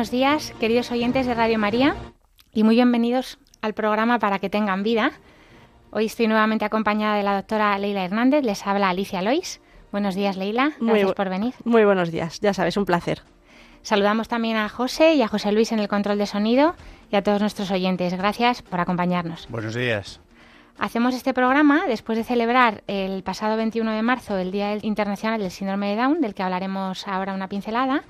Buenos días, queridos oyentes de Radio María, y muy bienvenidos al programa Para que tengan vida. Hoy estoy nuevamente acompañada de la doctora Leila Hernández, les habla Alicia Lois. Buenos días, Leila, gracias por venir. Muy buenos días, ya sabes, un placer. Saludamos también a José y a José Luis en el control de sonido y a todos nuestros oyentes. Gracias por acompañarnos. Buenos días. Hacemos este programa después de celebrar el pasado 21 de marzo el Día Internacional del Síndrome de Down, del que hablaremos ahora una pincelada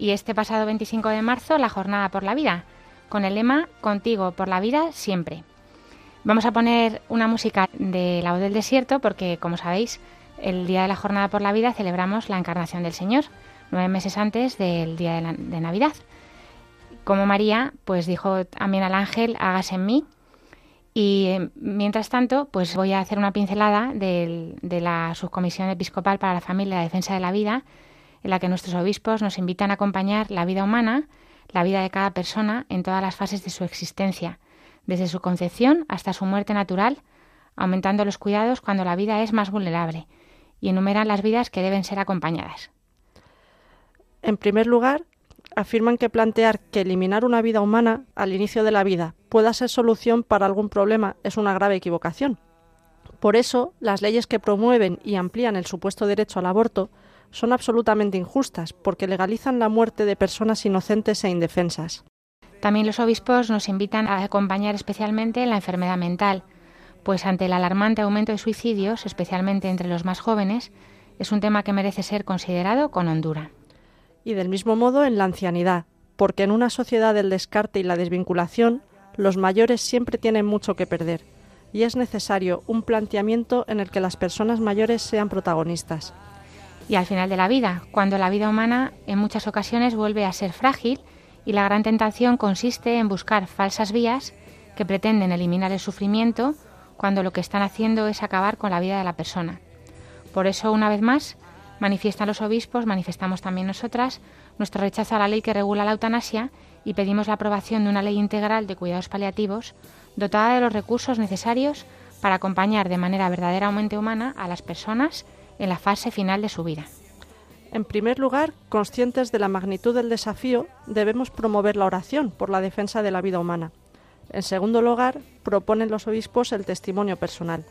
y este pasado 25 de marzo la Jornada por la Vida, con el lema Contigo por la vida siempre. Vamos a poner una música de La Voz del Desierto porque, como sabéis, el día de la Jornada por la Vida celebramos la encarnación del Señor, nueve meses antes del día de, de Navidad. Como María, pues dijo también al ángel, hágase en mí. Y eh, mientras tanto, pues voy a hacer una pincelada de la Subcomisión Episcopal para la Familia y la Defensa de la Vida, en la que nuestros obispos nos invitan a acompañar la vida humana, la vida de cada persona en todas las fases de su existencia, desde su concepción hasta su muerte natural, aumentando los cuidados cuando la vida es más vulnerable, y enumeran las vidas que deben ser acompañadas. En primer lugar, afirman que plantear que eliminar una vida humana al inicio de la vida pueda ser solución para algún problema es una grave equivocación. Por eso, las leyes que promueven y amplían el supuesto derecho al aborto son absolutamente injustas porque legalizan la muerte de personas inocentes e indefensas. También los obispos nos invitan a acompañar especialmente la enfermedad mental, pues ante el alarmante aumento de suicidios, especialmente entre los más jóvenes, es un tema que merece ser considerado con hondura. Y del mismo modo en la ancianidad, porque en una sociedad del descarte y la desvinculación, los mayores siempre tienen mucho que perder, y es necesario un planteamiento en el que las personas mayores sean protagonistas y al final de la vida, cuando la vida humana en muchas ocasiones vuelve a ser frágil y la gran tentación consiste en buscar falsas vías que pretenden eliminar el sufrimiento cuando lo que están haciendo es acabar con la vida de la persona. Por eso, una vez más, manifiestan los obispos, manifestamos también nosotras, nuestro rechazo a la ley que regula la eutanasia y pedimos la aprobación de una ley integral de cuidados paliativos dotada de los recursos necesarios para acompañar de manera verdaderamente humana a las personas en la fase final de su vida. En primer lugar, conscientes de la magnitud del desafío, debemos promover la oración por la defensa de la vida humana. En segundo lugar, proponen los obispos el testimonio personal.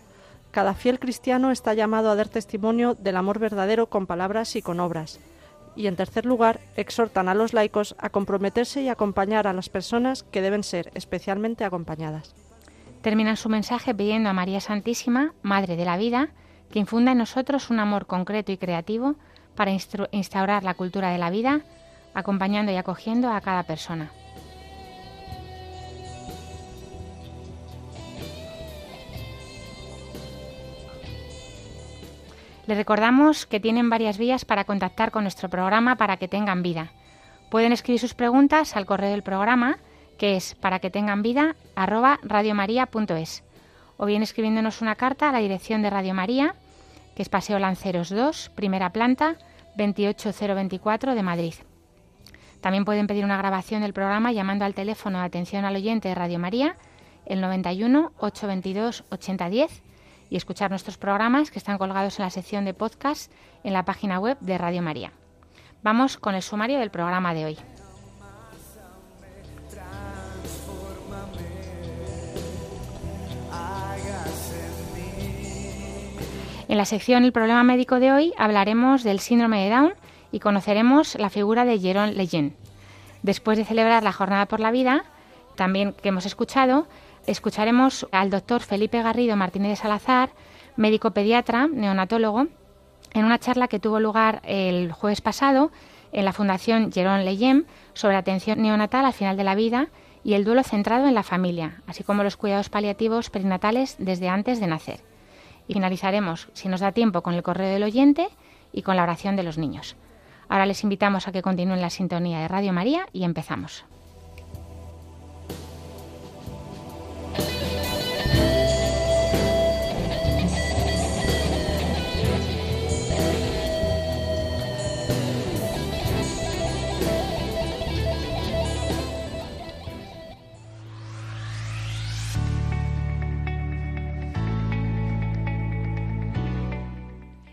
Cada fiel cristiano está llamado a dar testimonio del amor verdadero con palabras y con obras. Y en tercer lugar, exhortan a los laicos a comprometerse y acompañar a las personas que deben ser especialmente acompañadas. Terminan su mensaje pidiendo a María Santísima, Madre de la Vida, que infunda en nosotros un amor concreto y creativo para instaurar la cultura de la vida, acompañando y acogiendo a cada persona. Les recordamos que tienen varias vías para contactar con nuestro programa para que tengan vida. Pueden escribir sus preguntas al correo del programa, que es para que tengan vida radiomaria.es o bien escribiéndonos una carta a la dirección de Radio María, que es Paseo Lanceros 2, primera planta, 28024 de Madrid. También pueden pedir una grabación del programa llamando al teléfono de atención al oyente de Radio María, el 91 822 8010, y escuchar nuestros programas que están colgados en la sección de podcast en la página web de Radio María. Vamos con el sumario del programa de hoy. En la sección El problema médico de hoy hablaremos del síndrome de Down y conoceremos la figura de Jerón Leyen. Después de celebrar la Jornada por la Vida, también que hemos escuchado, escucharemos al doctor Felipe Garrido Martínez de Salazar, médico pediatra, neonatólogo, en una charla que tuvo lugar el jueves pasado en la Fundación Jerón Leyen sobre atención neonatal al final de la vida y el duelo centrado en la familia, así como los cuidados paliativos perinatales desde antes de nacer. Y finalizaremos, si nos da tiempo, con el correo del oyente y con la oración de los niños. Ahora les invitamos a que continúen la sintonía de Radio María y empezamos.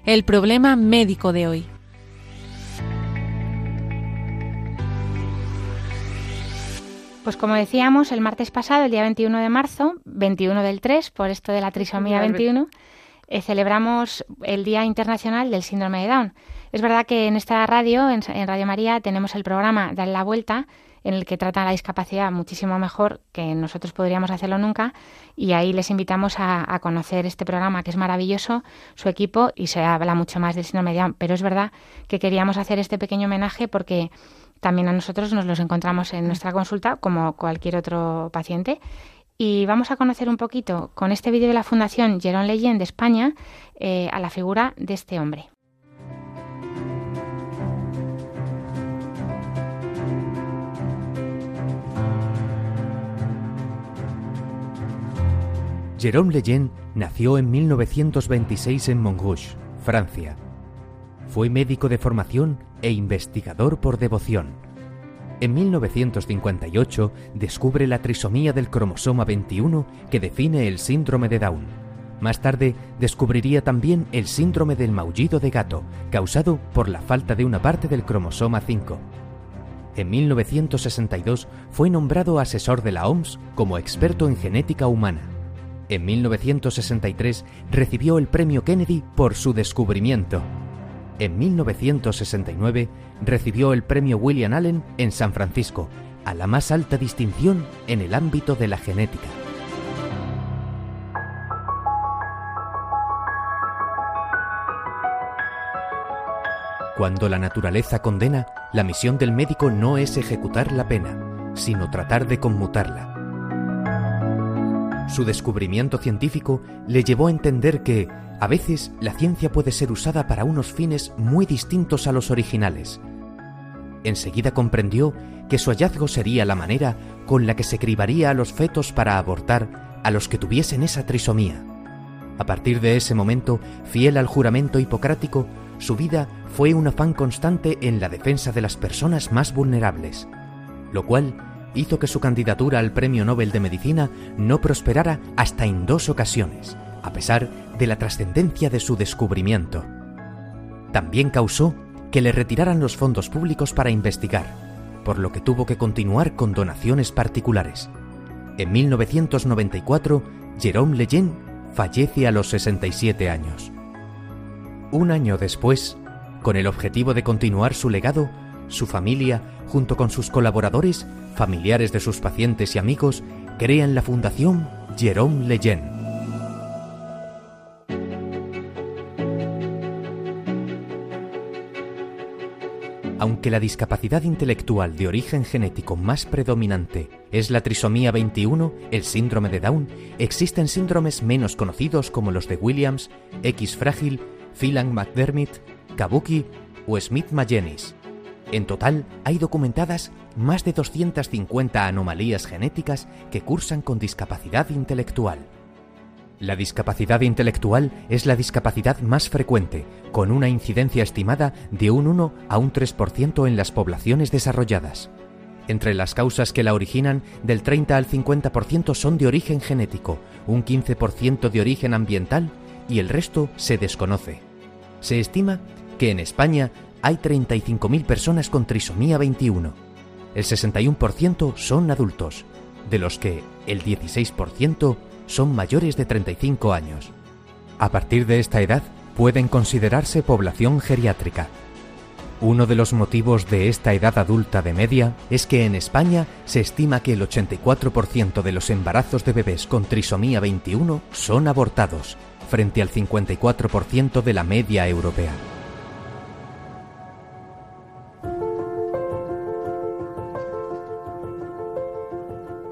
El problema médico de hoy. Pues como decíamos, el martes pasado, el día 21 de marzo, 21 del 3, por esto de la trisomía 21, eh, celebramos el Día Internacional del Síndrome de Down. Es verdad que en esta radio, en, Radio María, tenemos el programa Dar la Vuelta, en el que trata la discapacidad muchísimo mejor que nosotros podríamos hacerlo nunca. Y ahí les invitamos a, conocer este programa, que es maravilloso, su equipo, y se habla mucho más del síndrome de. Pero es verdad que queríamos hacer este pequeño homenaje porque también a nosotros nos los encontramos en nuestra consulta como cualquier otro paciente. Y vamos a conocer un poquito con este vídeo de la Fundación Jerón Leyen de España eh, a la figura de este hombre. Jérôme Leyen nació en 1926 en Montrouge, Francia. Fue médico de formación e investigador por devoción. En 1958 descubre la trisomía del cromosoma 21 que define el síndrome de Down. Más tarde descubriría también el síndrome del maullido de gato, causado por la falta de una parte del cromosoma 5. En 1962 fue nombrado asesor de la OMS como experto en genética humana. En 1963 recibió el premio Kennedy por su descubrimiento. En 1969 recibió el premio William Allen en San Francisco, a la más alta distinción en el ámbito de la genética. Cuando la naturaleza condena, la misión del médico no es ejecutar la pena, sino tratar de conmutarla. Su descubrimiento científico le llevó a entender que, a veces, la ciencia puede ser usada para unos fines muy distintos a los originales. Enseguida comprendió que su hallazgo sería la manera con la que se cribaría a los fetos para abortar a los que tuviesen esa trisomía. A partir de ese momento, fiel al juramento hipocrático, su vida fue un afán constante en la defensa de las personas más vulnerables, lo cual hizo que su candidatura al Premio Nobel de Medicina no prosperara hasta en dos ocasiones a pesar de la trascendencia de su descubrimiento. También causó que le retiraran los fondos públicos para investigar, por lo que tuvo que continuar con donaciones particulares. En 1994, Jérôme Lejeune fallece a los 67 años. Un año después, con el objetivo de continuar su legado, su familia, junto con sus colaboradores, familiares de sus pacientes y amigos, crean la Fundación Jérôme Lejeune Aunque la discapacidad intelectual de origen genético más predominante es la trisomía 21, el síndrome de Down, existen síndromes menos conocidos como los de Williams, X frágil, Phelan-McDermid, Kabuki o Smith-Magenis. En total, hay documentadas más de 250 anomalías genéticas que cursan con discapacidad intelectual. La discapacidad intelectual es la discapacidad más frecuente, con una incidencia estimada de un 1 a un 3% en las poblaciones desarrolladas. Entre las causas que la originan, del 30 al 50% son de origen genético, un 15% de origen ambiental y el resto se desconoce. Se estima que en España hay 35.000 personas con trisomía 21. El 61% son adultos, de los que el 16% son mayores de 35 años. A partir de esta edad pueden considerarse población geriátrica. Uno de los motivos de esta edad adulta de media es que en España se estima que el 84% de los embarazos de bebés con trisomía 21 son abortados, frente al 54% de la media europea.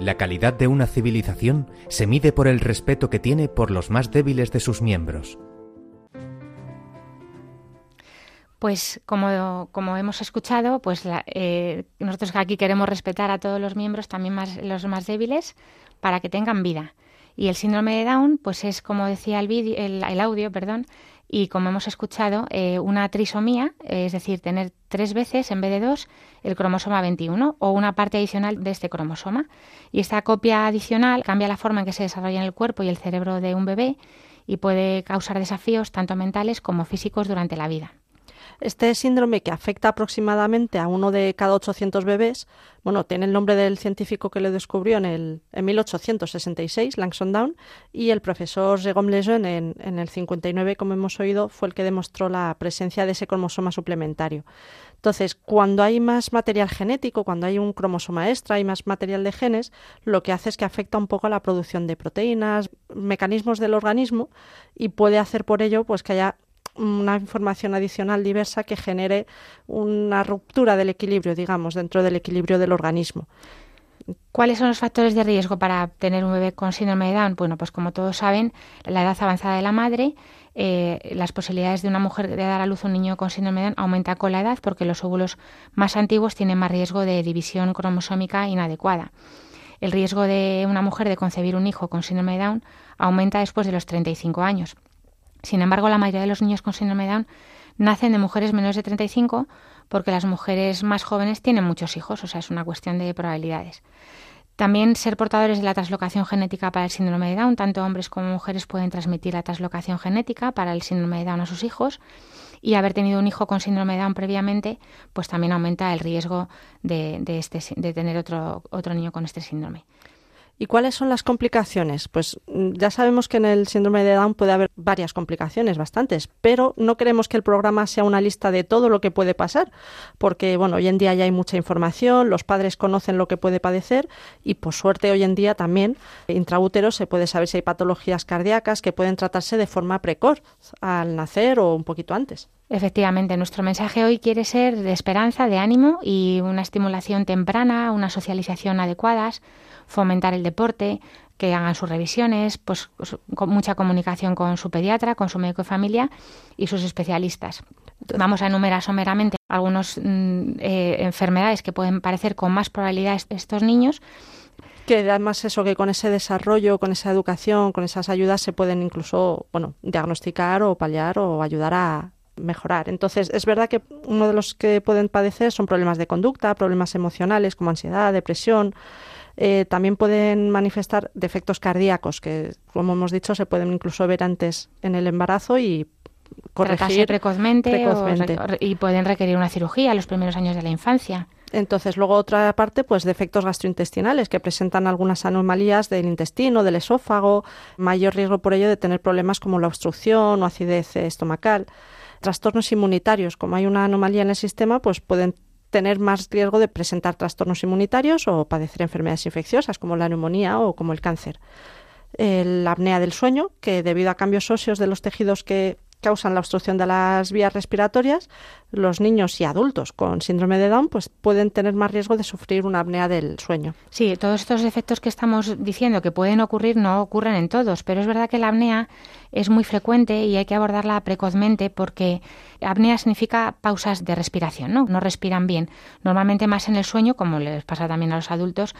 La calidad de una civilización se mide por el respeto que tiene por los más débiles de sus miembros. Pues como, como hemos escuchado, pues eh, nosotros aquí queremos respetar a todos los miembros, también los más débiles, para que tengan vida. Y el síndrome de Down, pues es como decía el, vídeo, el audio, perdón, y como hemos escuchado, eh, una trisomía, es decir, tener tres veces en vez de dos el cromosoma 21 o una parte adicional de este cromosoma. Y esta copia adicional cambia la forma en que se desarrolla en el cuerpo y el cerebro de un bebé y puede causar desafíos tanto mentales como físicos durante la vida. Este síndrome que afecta aproximadamente a uno de cada 800 bebés, bueno, tiene el nombre del científico que lo descubrió en, el, en 1866, Langson Down, y el profesor Jérôme Lejeune en, en el 59, como hemos oído, fue el que demostró la presencia de ese cromosoma suplementario. Entonces, cuando hay más material genético, cuando hay un cromosoma extra, hay más material de genes, lo que hace es que afecta un poco a la producción de proteínas, mecanismos del organismo y puede hacer por ello pues que haya una información adicional diversa que genere una ruptura del equilibrio, digamos, dentro del equilibrio del organismo. ¿Cuáles son los factores de riesgo para tener un bebé con síndrome de Down? Bueno, pues como todos saben, la edad avanzada de la madre, eh, las posibilidades de una mujer de dar a luz un niño con síndrome de Down aumenta con la edad porque los óvulos más antiguos tienen más riesgo de división cromosómica inadecuada. El riesgo de una mujer de concebir un hijo con síndrome de Down aumenta después de los 35 años. Sin embargo, la mayoría de los niños con síndrome de Down nacen de mujeres menores de 35 porque las mujeres más jóvenes tienen muchos hijos, o sea, es una cuestión de probabilidades. También ser portadores de la translocación genética para el síndrome de Down, tanto hombres como mujeres pueden transmitir la translocación genética para el síndrome de Down a sus hijos y haber tenido un hijo con síndrome de Down previamente, pues también aumenta el riesgo de, de, este, de tener otro, otro niño con este síndrome. ¿Y cuáles son las complicaciones? Pues mm, ya sabemos que en el síndrome de Down puede haber varias complicaciones, bastantes, pero no queremos que el programa sea una lista de todo lo que puede pasar, porque bueno, hoy en día ya hay mucha información, los padres conocen lo que puede padecer y por suerte hoy en día también intraútero se puede saber si hay patologías cardíacas que pueden tratarse de forma precoz al nacer o un poquito antes. Efectivamente, nuestro mensaje hoy quiere ser de esperanza, de ánimo y una estimulación temprana, una socialización adecuadas, fomentar el deporte, que hagan sus revisiones, pues con mucha comunicación con su pediatra, con su médico de familia y sus especialistas. Vamos a enumerar someramente algunas mm, eh, enfermedades que pueden parecer con más probabilidad estos niños. Que además eso, que con ese desarrollo, con esa educación, con esas ayudas se pueden incluso, bueno, diagnosticar o paliar o ayudar a, mejorar. Entonces, es verdad que uno de los que pueden padecer son problemas de conducta, problemas emocionales como ansiedad, depresión, eh, también pueden manifestar defectos cardíacos que, como hemos dicho, se pueden incluso ver antes en el embarazo y corregir precozmente, y pueden requerir una cirugía en los primeros años de la infancia. Entonces, luego otra parte, pues defectos gastrointestinales que presentan algunas anomalías del intestino, del esófago, mayor riesgo por ello de tener problemas como la obstrucción o acidez estomacal. Trastornos inmunitarios, como hay una anomalía en el sistema, pues pueden tener más riesgo de presentar trastornos inmunitarios o padecer enfermedades infecciosas como la neumonía o como el cáncer. La apnea del sueño, que debido a cambios óseos de los tejidos que causan la obstrucción de las vías respiratorias, los niños y adultos con síndrome de Down pues pueden tener más riesgo de sufrir una apnea del sueño. Sí, todos estos efectos que estamos diciendo que pueden ocurrir no ocurren en todos, pero es verdad que la apnea es muy frecuente y hay que abordarla precozmente porque apnea significa pausas de respiración, ¿no? No respiran bien, normalmente más en el sueño, como les pasa también a los adultos,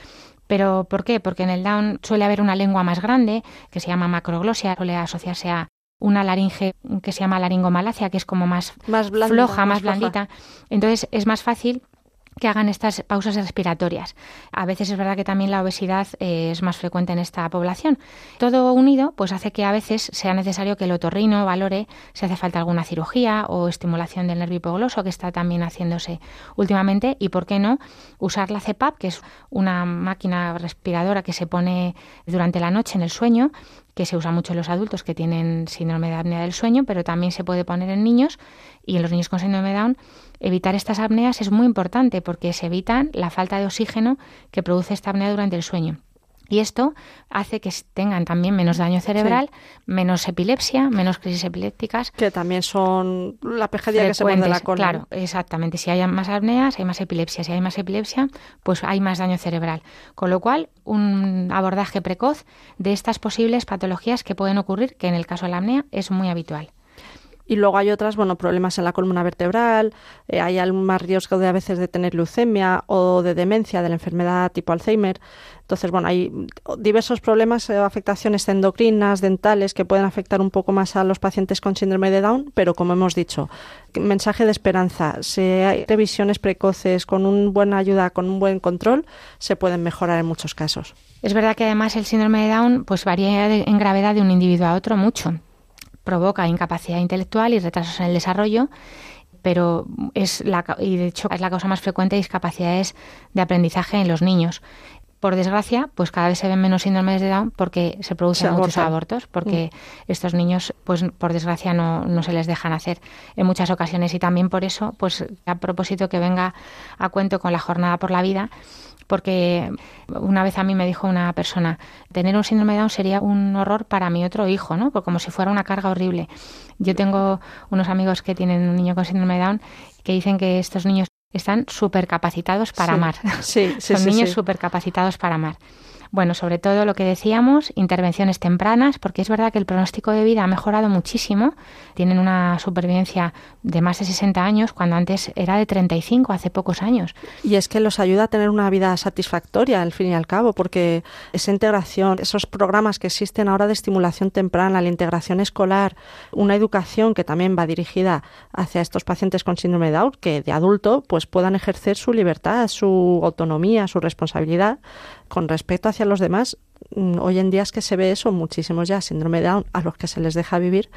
pero ¿por qué? Porque en el Down suele haber una lengua más grande, que se llama macroglosia, suele asociarse a una laringe que se llama laringomalacia, que es como más, más floja, más, blandita. Entonces es más fácil que hagan estas pausas respiratorias. A veces es verdad que también la obesidad eh, es más frecuente en esta población. Todo unido pues hace que a veces sea necesario que el otorrino valore si hace falta alguna cirugía o estimulación del nervio hipogloso que está también haciéndose últimamente y por qué no usar la CPAP, que es una máquina respiradora que se pone durante la noche en el sueño que se usa mucho en los adultos que tienen síndrome de apnea del sueño, pero también se puede poner en niños y en los niños con síndrome de Down. Evitar estas apneas es muy importante porque se evitan la falta de oxígeno que produce esta apnea durante el sueño. Y esto hace que tengan también menos daño cerebral, menos epilepsia, menos crisis epilépticas. Que también son la pesadilla que se la cola. Claro, exactamente. Si hay más apneas, hay más epilepsia. Si hay más epilepsia, pues hay más daño cerebral. Con lo cual, un abordaje precoz de estas posibles patologías que pueden ocurrir, que en el caso de la apnea es muy habitual. Y luego hay otras, bueno, problemas en la columna vertebral, eh, hay algún más riesgo de a veces de tener leucemia o de demencia de la enfermedad tipo Alzheimer. Entonces, bueno, hay diversos problemas eh, afectaciones endocrinas, dentales, que pueden afectar un poco más a los pacientes con síndrome de Down, pero como hemos dicho, mensaje de esperanza, si hay revisiones precoces con una buena ayuda, con un buen control, se pueden mejorar en muchos casos. Es verdad que además el síndrome de Down pues varía en gravedad de un individuo a otro mucho provoca incapacidad intelectual y retrasos en el desarrollo pero es la, y de hecho es la causa más frecuente de discapacidades de aprendizaje en los niños por desgracia, pues cada vez se ven menos síndromes de Down porque se producen muchos abortos, porque mm. estos niños, pues por desgracia, no, no, se les dejan hacer en muchas ocasiones. Y también por eso, pues a propósito que venga a cuento con la jornada por la vida, porque una vez a mí me dijo una persona, tener un síndrome de Down sería un horror para mi otro hijo, ¿no? Porque como si fuera una carga horrible. Yo tengo unos amigos que tienen un niño con síndrome de Down que dicen que estos niños están supercapacitados para amar. Sí, Son niños supercapacitados para amar. Bueno, sobre todo lo que decíamos, intervenciones tempranas, porque es verdad que el pronóstico de vida ha mejorado muchísimo. Tienen una supervivencia de más de 60 años, cuando antes era de 35, hace pocos años. Y es que los ayuda a tener una vida satisfactoria, al fin y al cabo, porque esa integración, esos programas que existen ahora de estimulación temprana, la integración escolar, una educación que también va dirigida hacia estos pacientes con síndrome de Down, que de adulto pues puedan ejercer su libertad, su autonomía, su responsabilidad con respecto hacia los demás, mm, hoy en día es que se ve eso, muchísimos ya síndrome de Down a los que se les deja vivir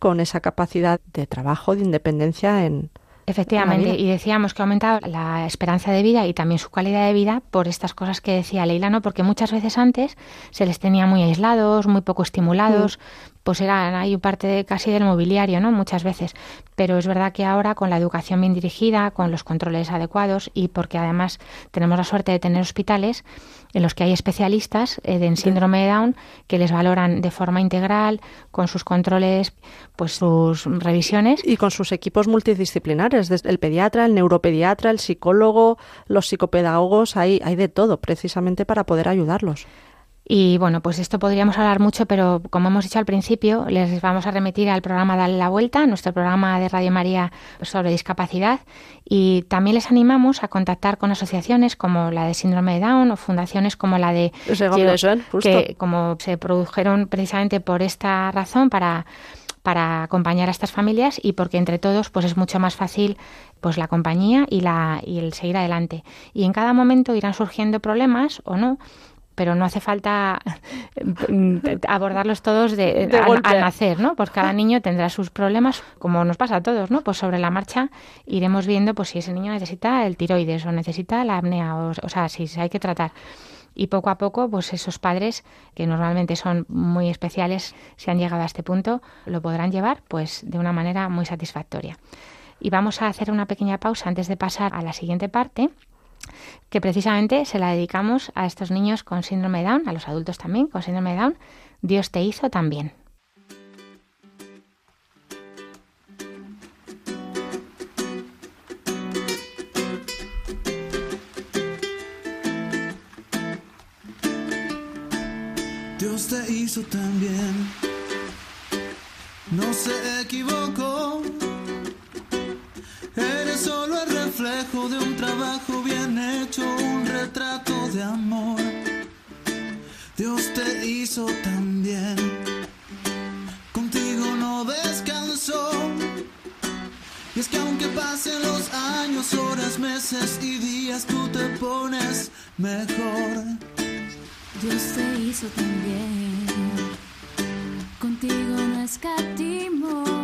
con esa capacidad de trabajo, de independencia en, Efectivamente, y decíamos que ha aumentado la esperanza de vida y también su calidad de vida por estas cosas que decía Leila, ¿no? Porque muchas veces antes se les tenía muy aislados, muy poco estimulados, mm pues era hay parte de, casi del mobiliario, ¿no? Muchas veces. Pero es verdad que ahora con la educación bien dirigida, con los controles adecuados y porque además tenemos la suerte de tener hospitales en los que hay especialistas eh, en síndrome de Down que les valoran de forma integral, con sus controles, pues sus revisiones. Y con sus equipos multidisciplinares, desde el pediatra, el neuropediatra, el psicólogo, los psicopedagogos, hay, hay de todo, precisamente para poder ayudarlos. Y bueno, pues esto podríamos hablar mucho, pero como hemos dicho al principio, les vamos a remitir al programa Dale la Vuelta, nuestro programa de Radio María sobre discapacidad. Y también les animamos a contactar con asociaciones como la de Síndrome de Down o fundaciones como la de que como se produjeron precisamente por esta razón para para acompañar a estas familias y porque entre todos pues es mucho más fácil pues la compañía y la y el seguir adelante y en cada momento irán surgiendo problemas o no pero no hace falta mm, abordarlos todos de, al, nacer, ¿no? Pues cada niño tendrá sus problemas, como nos pasa a todos, ¿no? Pues sobre la marcha iremos viendo pues si ese niño necesita el tiroides o necesita la apnea, o, o sea, si hay que tratar. Y poco a poco, pues esos padres, que normalmente son muy especiales, si han llegado a este punto, lo podrán llevar pues de una manera muy satisfactoria. Y vamos a hacer una pequeña pausa antes de pasar a la siguiente parte que precisamente se la dedicamos a estos niños con síndrome de Down, a los adultos también con síndrome de Down. Dios te hizo también. Dios te hizo también. No se equivocó de un trabajo bien hecho, un retrato de amor. Dios te hizo también. Contigo no descansó. Y es que aunque pasen los años, horas, meses y días, tú te pones mejor. Dios te hizo también. Contigo no escatimó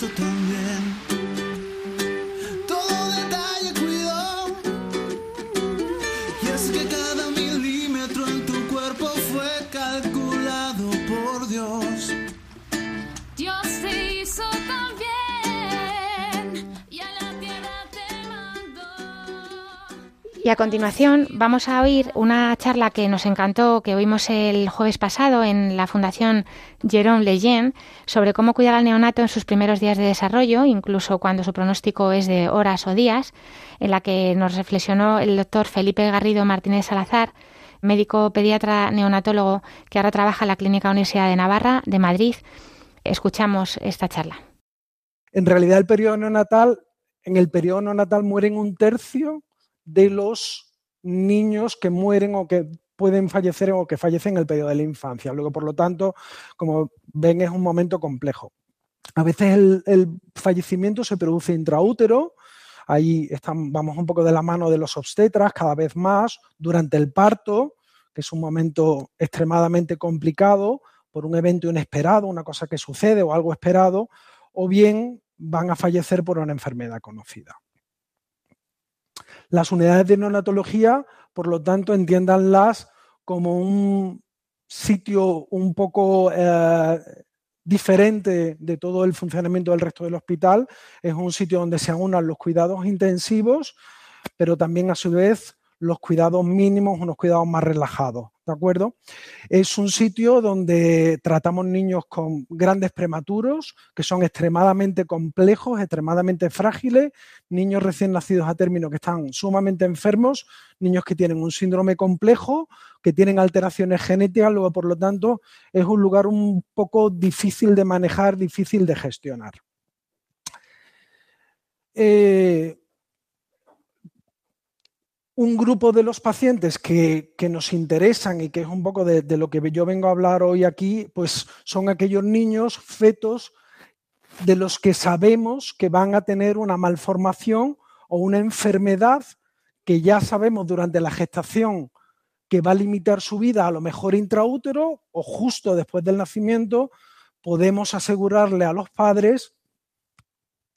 so. Y a continuación vamos a oír una charla que nos encantó, que oímos el jueves pasado en la Fundación Jérôme Lejeune, sobre cómo cuidar al neonato en sus primeros días de desarrollo, incluso cuando su pronóstico es de horas o días, en la que nos reflexionó el doctor Felipe Garrido Martínez Salazar, médico pediatra neonatólogo que ahora trabaja en la Clínica Universidad de Navarra de Madrid. Escuchamos esta charla. En realidad el periodo neonatal, en el periodo neonatal mueren un tercio de los niños que mueren o que pueden fallecer o que fallecen en el periodo de la infancia. Luego, por lo tanto, como ven, es un momento complejo. A veces el, fallecimiento se produce intraútero, ahí están, vamos un poco de la mano de los obstetras cada vez más, durante el parto, que es un momento extremadamente complicado por un evento inesperado, una cosa que sucede o algo esperado, o bien van a fallecer por una enfermedad conocida. Las unidades de neonatología, por lo tanto, entiéndanlas como un sitio un poco eh, diferente de todo el funcionamiento del resto del hospital. Es un sitio donde se aunan los cuidados intensivos, pero también a su vez los cuidados mínimos, unos cuidados más relajados, ¿de acuerdo? Es un sitio donde tratamos niños con grandes prematuros, que son extremadamente complejos, extremadamente frágiles, niños recién nacidos a término que están sumamente enfermos, niños que tienen un síndrome complejo, que tienen alteraciones genéticas, luego por lo tanto es un lugar un poco difícil de manejar, difícil de gestionar. Eh, un grupo de los pacientes que, que, nos interesan y que es un poco de, lo que yo vengo a hablar hoy aquí, pues son aquellos niños, fetos, de los que sabemos que van a tener una malformación o una enfermedad que ya sabemos durante la gestación que va a limitar su vida a lo mejor intraútero o justo después del nacimiento, podemos asegurarle a los padres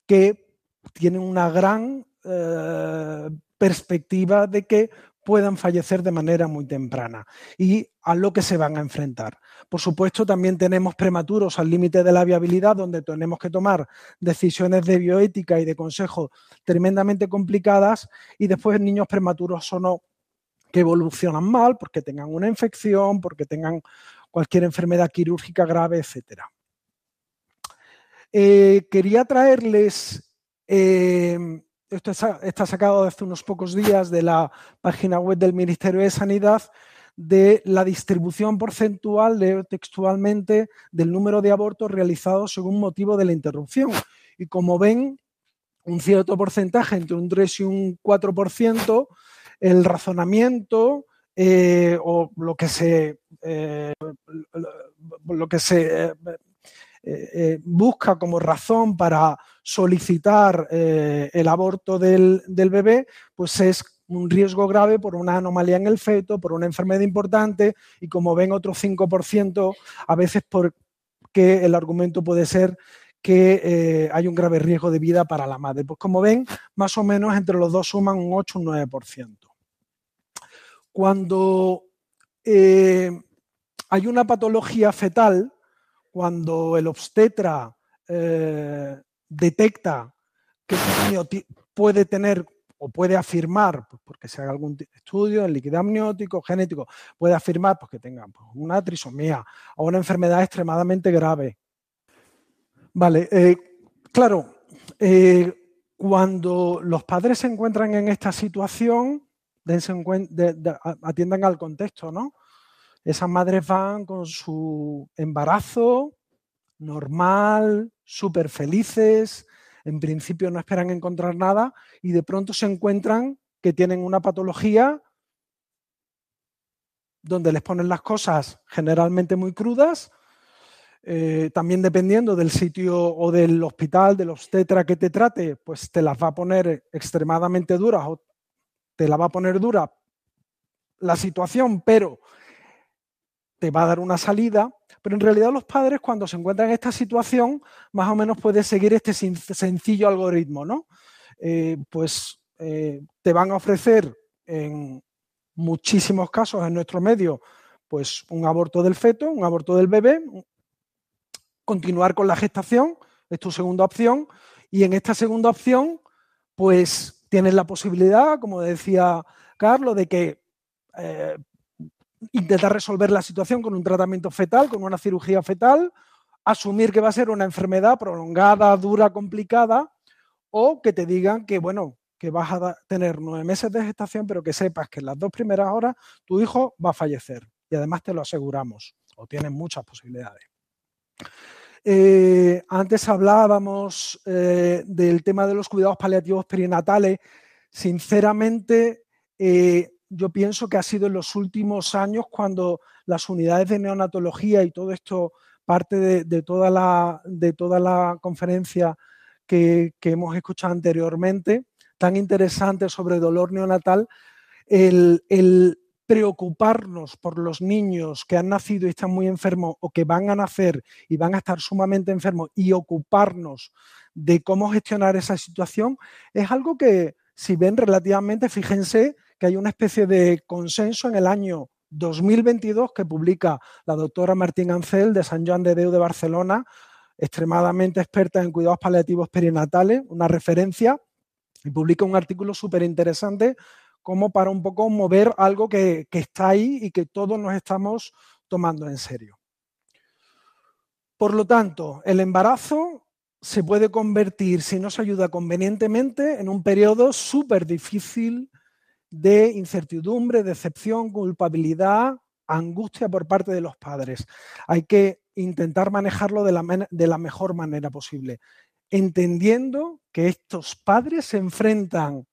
que tienen una gran eh, perspectiva de que puedan fallecer de manera muy temprana y a lo que se van a enfrentar. Por supuesto, también tenemos prematuros al límite de la viabilidad, donde tenemos que tomar decisiones de bioética y de consejo tremendamente complicadas, y después niños prematuros o no que evolucionan mal porque tengan una infección, porque tengan cualquier enfermedad quirúrgica grave, etc. Eh, quería traerles eh, esto está sacado hace unos pocos días de la página web del Ministerio de Sanidad, de la distribución porcentual, textualmente, del número de abortos realizados según motivo de la interrupción. Y como ven, un cierto porcentaje, entre un 3 y un 4%, el razonamiento eh, o lo que se, eh, lo que se eh, eh, busca como razón para solicitar eh, el aborto del, bebé, pues es un riesgo grave por una anomalía en el feto, por una enfermedad importante y como ven otro 5% a veces porque el argumento puede ser que eh, hay un grave riesgo de vida para la madre. Pues como ven, más o menos entre los dos suman un 8 o un 9%. Cuando eh, hay una patología fetal, cuando el obstetra eh, detecta que el niño puede tener o puede afirmar, pues porque se haga algún estudio en líquido amniótico, genético, puede afirmar pues, que tenga pues, una trisomía o una enfermedad extremadamente grave. Vale, eh, claro, eh, cuando los padres se encuentran en esta situación, dense de, de, atiendan al contexto, ¿no? Esas madres van con su embarazo normal, súper felices, en principio no esperan encontrar nada y de pronto se encuentran que tienen una patología donde les ponen las cosas generalmente muy crudas, eh, también dependiendo del sitio o del hospital, del obstetra que te trate, pues te las va a poner extremadamente duras o te la va a poner dura la situación, pero te va a dar una salida, pero en realidad los padres cuando se encuentran en esta situación, más o menos puedes seguir este sencillo algoritmo, ¿no? Eh, pues eh, te van a ofrecer en muchísimos casos en nuestro medio, pues un aborto del feto, un aborto del bebé, continuar con la gestación, es tu segunda opción, y en esta segunda opción, pues Tienes la posibilidad, como decía Carlos, de que eh, intentar resolver la situación con un tratamiento fetal, con una cirugía fetal, asumir que va a ser una enfermedad prolongada, dura, complicada, o que te digan que, bueno, que vas a tener nueve meses de gestación, pero que sepas que en las dos primeras horas tu hijo va a fallecer. Y además te lo aseguramos, o tienes muchas posibilidades. Eh, antes hablábamos eh, del tema de los cuidados paliativos perinatales. Sinceramente, eh, yo pienso que ha sido en los últimos años cuando las unidades de neonatología y todo esto, parte de, toda, la, de toda la conferencia que, hemos escuchado anteriormente, tan interesante sobre dolor neonatal, el, el, preocuparnos por los niños que han nacido y están muy enfermos o que van a nacer y van a estar sumamente enfermos y ocuparnos de cómo gestionar esa situación es algo que, si ven relativamente, fíjense que hay una especie de consenso en el año 2022 que publica la doctora Martín Ancel de San Joan de Deu de Barcelona, extremadamente experta en cuidados paliativos perinatales, una referencia, y publica un artículo súper interesante como para un poco mover algo que, que está ahí y que todos nos estamos tomando en serio. Por lo tanto, el embarazo se puede convertir, si no se ayuda convenientemente, en un periodo súper difícil de incertidumbre, decepción, culpabilidad, angustia por parte de los padres. Hay que intentar manejarlo de la, de la mejor manera posible, entendiendo que estos padres se enfrentan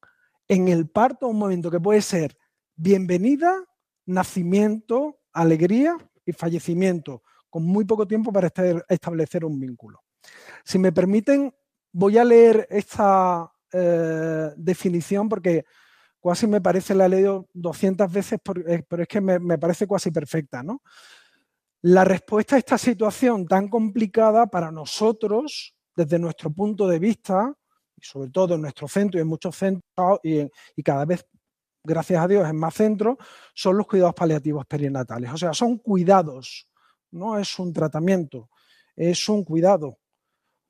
en el parto un momento que puede ser bienvenida, nacimiento, alegría y fallecimiento, con muy poco tiempo para establecer un vínculo. Si me permiten, voy a leer esta eh, definición porque casi me parece, la he leído 200 veces, eh, pero es que me, parece casi perfecta. ¿no? La respuesta a esta situación tan complicada para nosotros, desde nuestro punto de vista, y sobre todo en nuestro centro y en muchos centros y, y cada vez, gracias a Dios, en más centros, son los cuidados paliativos perinatales. O sea, son cuidados, no es un tratamiento, es un cuidado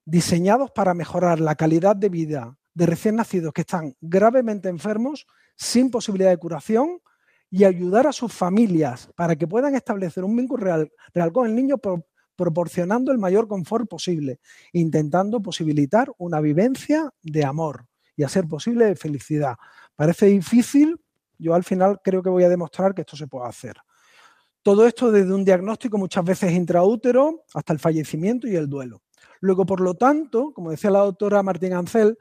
diseñados para mejorar la calidad de vida de recién nacidos que están gravemente enfermos, sin posibilidad de curación, y ayudar a sus familias para que puedan establecer un vínculo real, real con el niño proporcionando el mayor confort posible, intentando posibilitar una vivencia de amor y a ser posible de felicidad. Parece difícil, yo al final creo que voy a demostrar que esto se puede hacer. Todo esto desde un diagnóstico muchas veces intraútero hasta el fallecimiento y el duelo. Luego, por lo tanto, como decía la doctora Martín Ancel,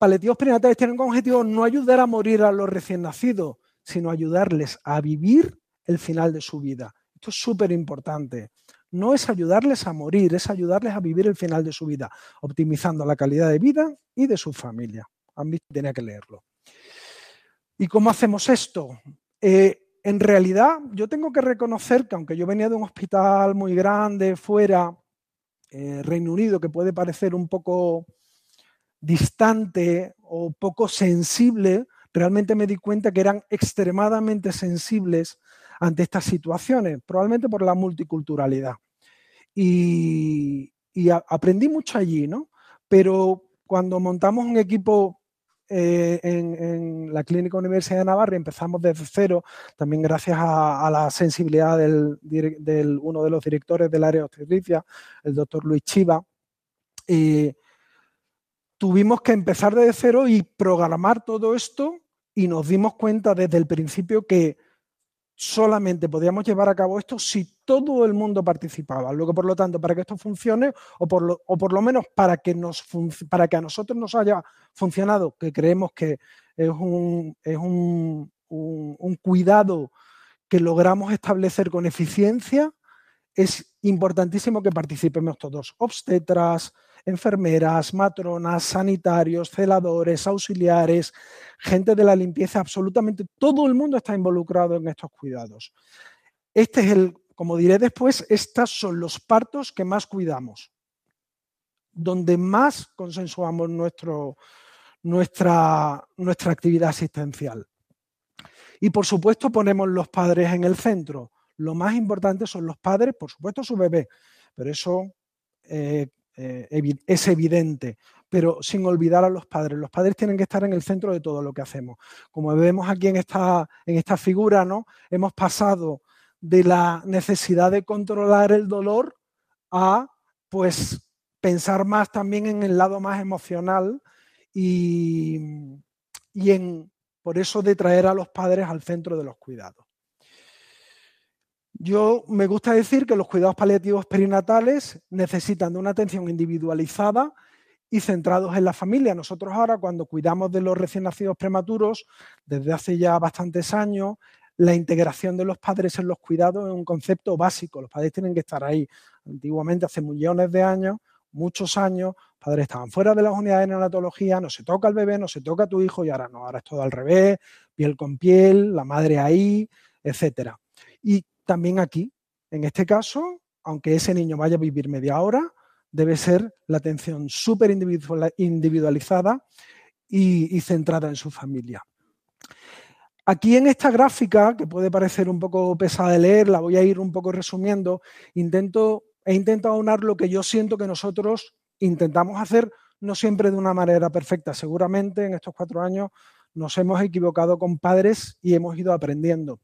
paliativos perinatales tienen como objetivo no ayudar a morir a los recién nacidos, sino ayudarles a vivir el final de su vida. Esto es súper importante no es ayudarles a morir, es ayudarles a vivir el final de su vida, optimizando la calidad de vida y de su familia. A mí tenía que leerlo. ¿Y cómo hacemos esto? Eh, en realidad, yo tengo que reconocer que aunque yo venía de un hospital muy grande fuera, eh, Reino Unido, que puede parecer un poco distante o poco sensible, realmente me di cuenta que eran extremadamente sensibles ante estas situaciones, probablemente por la multiculturalidad. Y, aprendí mucho allí, ¿no? Pero cuando montamos un equipo eh, en, la Clínica Universidad de Navarra y empezamos desde cero, también gracias a, la sensibilidad del, uno de los directores del área de obstetricia, el doctor Luis Chiva, eh, tuvimos que empezar desde cero y programar todo esto y nos dimos cuenta desde el principio que solamente podíamos llevar a cabo esto si todo el mundo participaba. Luego, por lo tanto, para que esto funcione, o por lo, o por lo menos para que, nos para que a nosotros nos haya funcionado, que creemos que es un, es un, un cuidado que logramos establecer con eficiencia, es importantísimo que participemos todos, obstetras, enfermeras, matronas, sanitarios, celadores, auxiliares, gente de la limpieza, absolutamente todo el mundo está involucrado en estos cuidados. Este es el, como diré después, estos son los partos que más cuidamos, donde más consensuamos nuestro, nuestra, nuestra actividad asistencial. Y por supuesto ponemos los padres en el centro. Lo más importante son los padres, por supuesto su bebé, pero eso eh, eh, es evidente. pero sin olvidar a los padres. Los padres tienen que estar en el centro de todo lo que hacemos. Como vemos aquí en esta, en esta figura, ¿no? Hemos pasado de la necesidad de controlar el dolor a, pues, pensar más también en el lado más emocional y, y en, por eso, de traer a los padres al centro de los cuidados. Yo me gusta decir que los cuidados paliativos perinatales necesitan de una atención individualizada y centrados en la familia. Nosotros ahora cuando cuidamos de los recién nacidos prematuros, desde hace ya bastantes años, la integración de los padres en los cuidados es un concepto básico. Los padres tienen que estar ahí. Antiguamente, hace millones de años, muchos años, los padres estaban fuera de las unidades de neonatología, no se toca al bebé, no se toca a tu hijo y ahora no, ahora es todo al revés, piel con piel, la madre ahí, etcétera. Y también aquí, en este caso, aunque ese niño vaya a vivir media hora, debe ser la atención súper individualizada y, centrada en su familia. Aquí en esta gráfica, que puede parecer un poco pesada de leer, la voy a ir un poco resumiendo, intento, he intentado aunar lo que yo siento que nosotros intentamos hacer, no siempre de una manera perfecta. Seguramente en estos cuatro años nos hemos equivocado con padres y hemos ido aprendiendo.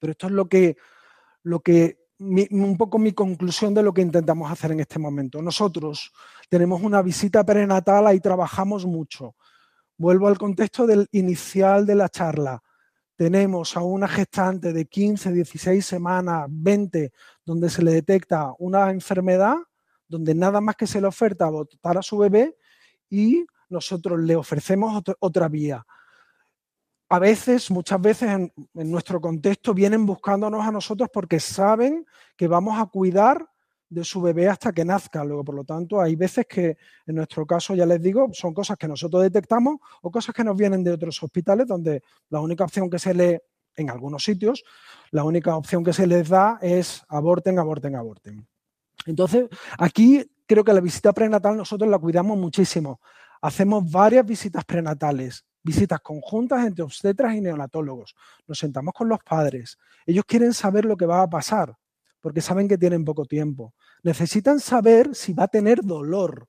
Pero esto es lo que, lo que mi, un poco mi conclusión de lo que intentamos hacer en este momento. Nosotros tenemos una visita prenatal, ahí trabajamos mucho. Vuelvo al contexto del inicial de la charla. Tenemos a una gestante de 15, 16 semanas, 20, donde se le detecta una enfermedad, donde nada más que se le oferta votar a su bebé y nosotros le ofrecemos otra vía a veces, muchas veces en, nuestro contexto vienen buscándonos a nosotros porque saben que vamos a cuidar de su bebé hasta que nazca. Luego, por lo tanto, hay veces que, en nuestro caso, ya les digo, son cosas que nosotros detectamos o cosas que nos vienen de otros hospitales donde la única opción que se le, en algunos sitios, la única opción que se les da es aborten, aborten, aborten. Entonces, aquí creo que la visita prenatal nosotros la cuidamos muchísimo. Hacemos varias visitas prenatales visitas conjuntas entre obstetras y neonatólogos. Nos sentamos con los padres. Ellos quieren saber lo que va a pasar, porque saben que tienen poco tiempo. Necesitan saber si va a tener dolor,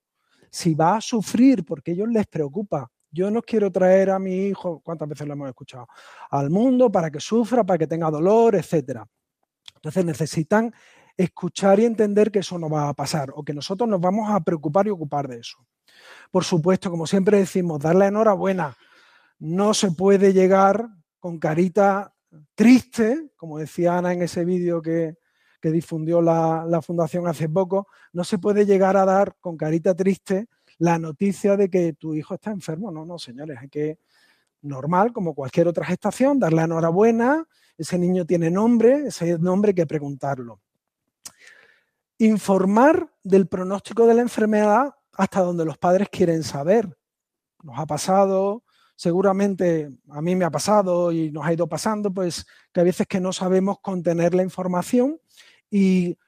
si va a sufrir, porque a ellos les preocupa. Yo no quiero traer a mi hijo, ¿cuántas veces lo hemos escuchado? Al mundo para que sufra, para que tenga dolor, etc. Entonces necesitan escuchar y entender que eso no va a pasar o que nosotros nos vamos a preocupar y ocupar de eso. Por supuesto, como siempre decimos, darle enhorabuena no se puede llegar con carita triste, como decía Ana en ese vídeo que, difundió la, la, fundación hace poco, no se puede llegar a dar con carita triste la noticia de que tu hijo está enfermo. No, no, señores, hay que, normal, como cualquier otra gestación, darle enhorabuena, ese niño tiene nombre, ese nombre hay que preguntarlo. Informar del pronóstico de la enfermedad hasta donde los padres quieren saber. Nos ha pasado, seguramente a mí me ha pasado y nos ha ido pasando, pues que a veces que no sabemos contener la información y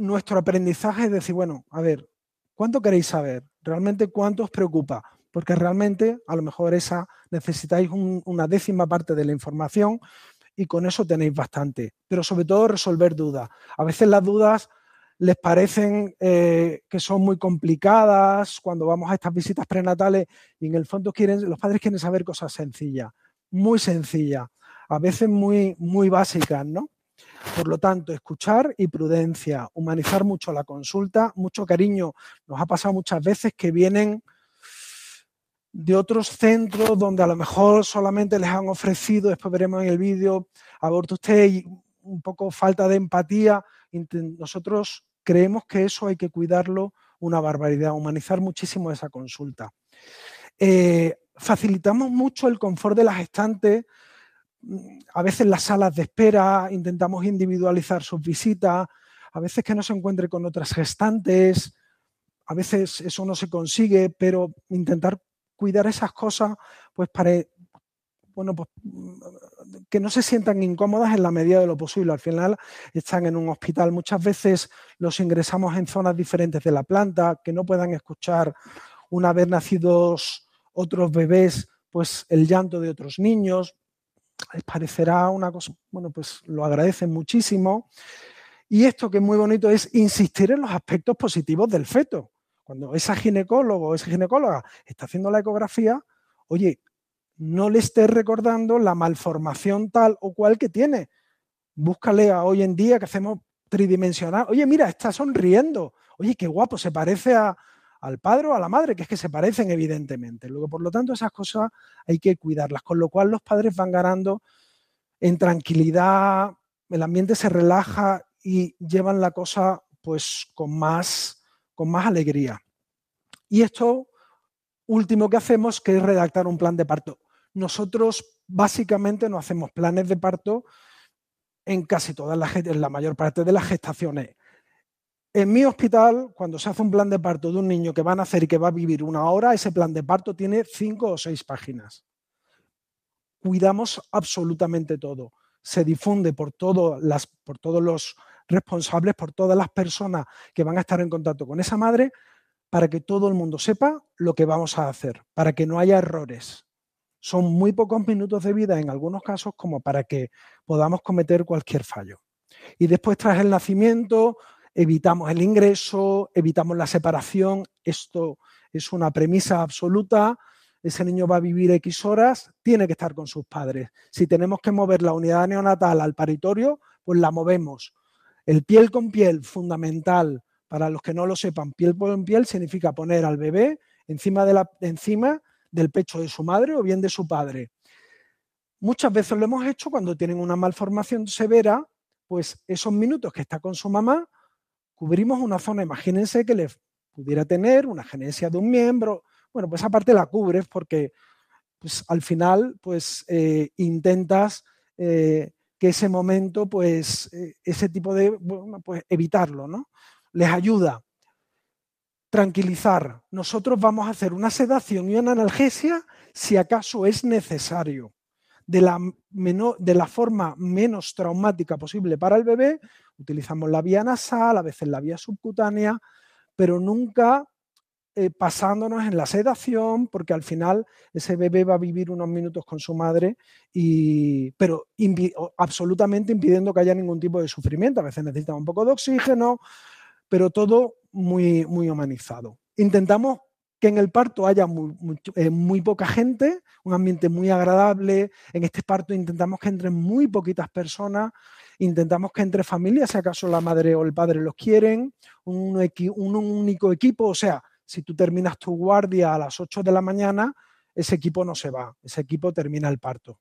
nuestro aprendizaje es decir, bueno, a ver, ¿cuánto queréis saber? ¿Realmente cuánto os preocupa? Porque realmente a lo mejor esa necesitáis una décima parte de la información y con eso tenéis bastante. Pero sobre todo resolver dudas. A veces las dudas les parecen eh, que son muy complicadas cuando vamos a estas visitas prenatales y en el fondo quieren, los padres quieren saber cosas sencillas, muy sencillas, a veces muy, muy básicas, ¿no? Por lo tanto, escuchar y prudencia, humanizar mucho la consulta, mucho cariño. Nos ha pasado muchas veces que vienen de otros centros donde a lo mejor solamente les han ofrecido, después veremos en el vídeo, aborto usted y un poco falta de empatía. Nosotros creemos que eso hay que cuidarlo una barbaridad, humanizar muchísimo esa consulta. Eh, facilitamos mucho el confort de las gestantes, mm, a veces las salas de espera, intentamos individualizar sus visitas, a veces que no se encuentre con otras gestantes, a veces eso no se consigue, pero intentar cuidar esas cosas, pues para, bueno, pues que no se sientan incómodas en la medida de lo posible. Al final están en un hospital. Muchas veces los ingresamos en zonas diferentes de la planta, que no puedan escuchar una vez nacidos otros bebés, pues el llanto de otros niños. Les parecerá una cosa, bueno, pues lo agradecen muchísimo. Y esto que es muy bonito es insistir en los aspectos positivos del feto. cuando esa ginecólogo o esa ginecóloga está haciendo la ecografía, oye, no le estés recordando la malformación tal o cual que tiene. Búscale a hoy en día que hacemos tridimensional. Oye, mira, está sonriendo. Oye, qué guapo, se parece a, al padre o a la madre, que es que se parecen evidentemente. Luego, por lo tanto, esas cosas hay que cuidarlas, con lo cual los padres van ganando en tranquilidad, el ambiente se relaja y llevan la cosa pues con más, con más alegría. Y esto último que hacemos, que es redactar un plan de parto. Nosotros básicamente no hacemos planes de parto en casi todas las, en la mayor parte de las gestaciones. En mi hospital, cuando se hace un plan de parto de un niño que va a nacer y que va a vivir una hora, ese plan de parto tiene cinco o seis páginas. Cuidamos absolutamente todo. Se difunde por, todos los responsables, por todas las personas que van a estar en contacto con esa madre, para que todo el mundo sepa lo que vamos a hacer, para que no haya errores. Son muy pocos minutos de vida en algunos casos como para que podamos cometer cualquier fallo. Y después, tras el nacimiento, evitamos el ingreso, evitamos la separación. Esto es una premisa absoluta. Ese niño va a vivir X horas, tiene que estar con sus padres. Si tenemos que mover la unidad neonatal al paritorio, pues la movemos. El piel con piel, fundamental. Para los que no lo sepan, piel con piel significa poner al bebé encima, de la, encima del pecho de su madre o bien de su padre. Muchas veces lo hemos hecho cuando tienen una malformación severa, pues esos minutos que está con su mamá, cubrimos una zona, imagínense que le pudiera tener una genesia de un miembro, bueno, pues aparte la cubres porque pues al final pues eh, intentas eh, que ese momento pues eh, ese tipo de, bueno, pues evitarlo, ¿no? Les ayuda. Tranquilizar. Nosotros vamos a hacer una sedación y una analgesia si acaso es necesario. De la, forma menos traumática posible para el bebé, utilizamos la vía nasal, a veces la vía subcutánea, pero nunca eh, pasándonos en la sedación, porque al final ese bebé va a vivir unos minutos con su madre, pero absolutamente impidiendo que haya ningún tipo de sufrimiento. A veces necesitan un poco de oxígeno, pero todo muy, humanizado. Intentamos que en el parto haya eh, muy, poca gente, un ambiente muy agradable. En este parto intentamos que entren muy poquitas personas, intentamos que entre familias, si acaso la madre o el padre los quieren, un, un único equipo, o sea, si tú terminas tu guardia a las 8 de la mañana, ese equipo no se va, ese equipo termina el parto.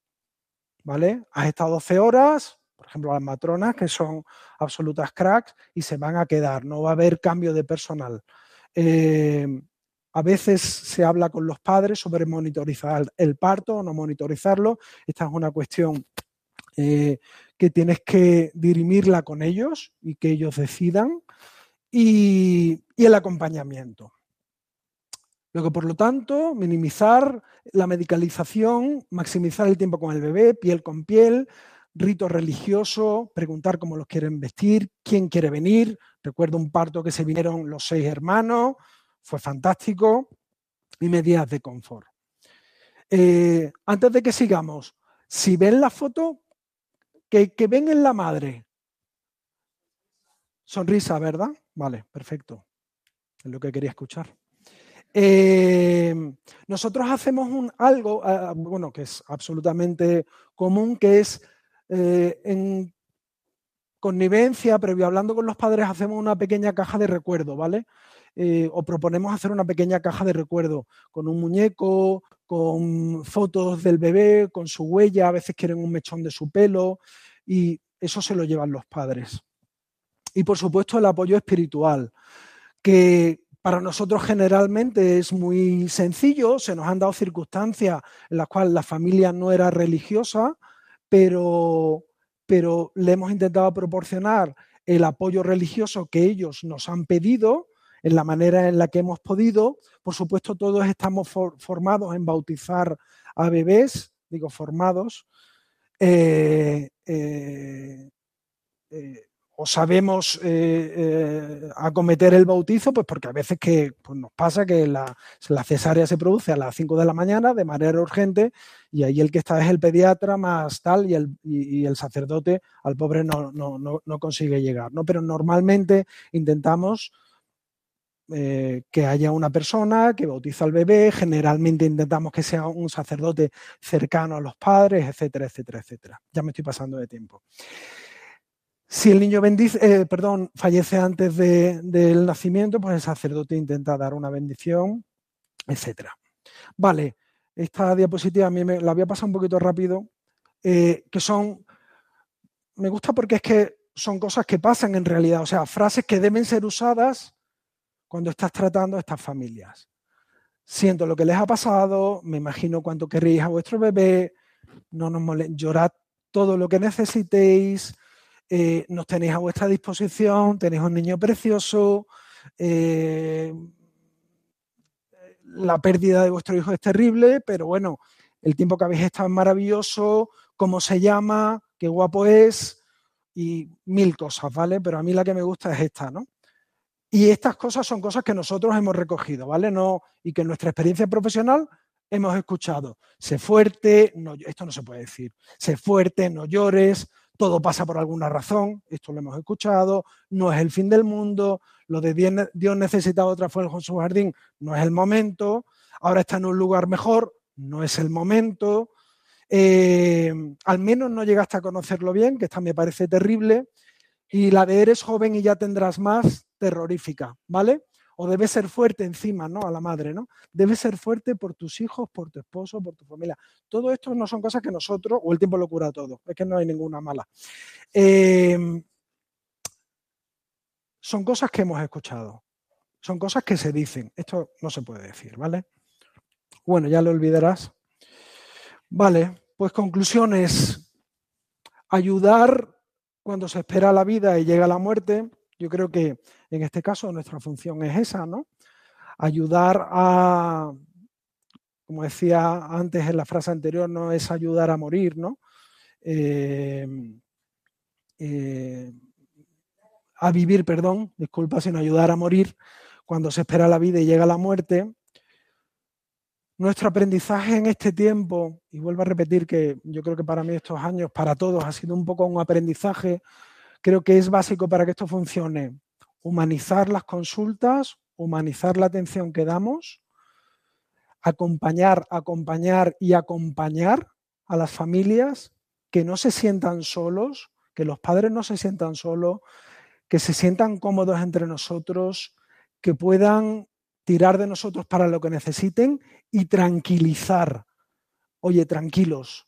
¿Vale? Has estado 12 horas, por ejemplo, las matronas, que son absolutas cracks, y se van a quedar, no va a haber cambio de personal. Eh, a veces se habla con los padres sobre monitorizar el parto o no monitorizarlo. Esta es una cuestión eh, que tienes que dirimirla con ellos y que ellos decidan. Y el acompañamiento. Luego, por lo tanto, minimizar la medicalización, maximizar el tiempo con el bebé, piel con piel, rito religioso, preguntar cómo los quieren vestir, quién quiere venir. Recuerdo un parto que se vinieron los seis hermanos, fue fantástico, y medidas de confort. Eh, antes de que sigamos, si ven la foto, que, ven en la madre. Sonrisa, ¿verdad? Vale, perfecto. Es lo que quería escuchar. Eh, nosotros hacemos un, algo, ah, bueno, que es absolutamente común, que es eh, en connivencia, previo hablando con los padres, hacemos una pequeña caja de recuerdo, ¿vale? Eh, o proponemos hacer una pequeña caja de recuerdo con un muñeco, con fotos del bebé, con su huella, a veces quieren un mechón de su pelo y eso se lo llevan los padres. Y por supuesto el apoyo espiritual, que para nosotros generalmente es muy sencillo, se nos han dado circunstancias en las cuales la familia no era religiosa, pero, pero le hemos intentado proporcionar el apoyo religioso que ellos nos han pedido en la manera en la que hemos podido. Por supuesto, todos estamos formados en bautizar a bebés, digo formados, eh, eh, eh, o sabemos acometer el bautizo, pues porque a veces que pues nos pasa que la, cesárea se produce a las 5 de la mañana de manera urgente y ahí el que está es el pediatra más tal y el, sacerdote al pobre no, no, no, consigue llegar. ¿no? Pero normalmente intentamos eh, que haya una persona que bautiza al bebé, generalmente intentamos que sea un sacerdote cercano a los padres, etcétera, etcétera, etcétera. Ya me estoy pasando de tiempo. Si el niño bendice, eh, perdón, fallece antes de- del nacimiento, pues el sacerdote intenta dar una bendición, etcétera. Vale, esta diapositiva a mí me, la voy a pasar un poquito rápido, eh, que son, me gusta porque es que son cosas que pasan en realidad, o sea, frases que deben ser usadas cuando estás tratando a estas familias. Siento lo que les ha pasado, me imagino cuánto queréis a vuestro bebé, no nos llorad todo lo que necesitéis, eh, nos tenéis a vuestra disposición, tenéis un niño precioso, eh, la pérdida de vuestro hijo es terrible, pero bueno, el tiempo que habéis estado es maravilloso, cómo se llama, qué guapo es y mil cosas, ¿vale? Pero a mí la que me gusta es esta, ¿no? Y estas cosas son cosas que nosotros hemos recogido, ¿vale? No, y que en nuestra experiencia profesional hemos escuchado. Sé fuerte, no, esto no se puede decir. Sé fuerte, no llores, todo pasa por alguna razón, esto lo hemos escuchado, no es el fin del mundo, lo de Dios ne- Dios necesita otra fuerza en su jardín, no es el momento, ahora está en un lugar mejor, no es el momento, eh, al menos no llegaste a conocerlo bien, que esta me parece terrible, y la de eres joven y ya tendrás más, terrorífica, ¿vale? O debes ser fuerte encima, ¿no? A la madre, ¿no? Debes ser fuerte por tus hijos, por tu esposo, por tu familia. Todo esto no son cosas que nosotros, o el tiempo lo cura todo, es que no hay ninguna mala. Eh, son cosas que hemos escuchado, son cosas que se dicen. Esto no se puede decir, ¿vale? Bueno, ya lo olvidarás. Vale, pues conclusiones. Ayudar cuando se espera la vida y llega la muerte. Yo creo que en este caso nuestra función es esa, ¿no? Ayudar a, como decía antes en la frase anterior, no es ayudar a morir, ¿no? Eh, eh, a vivir, perdón, disculpa, sino ayudar a morir cuando se espera la vida y llega la muerte. Nuestro aprendizaje en este tiempo, y vuelvo a repetir que yo creo que para mí estos años, para todos, ha sido un poco un aprendizaje, creo que es básico para que esto funcione. Humanizar las consultas, humanizar la atención que damos, acompañar, acompañar y acompañar a las familias que no se sientan solos, que los padres no se sientan solos, que se sientan cómodos entre nosotros, que puedan tirar de nosotros para lo que necesiten y tranquilizar. Oye, tranquilos,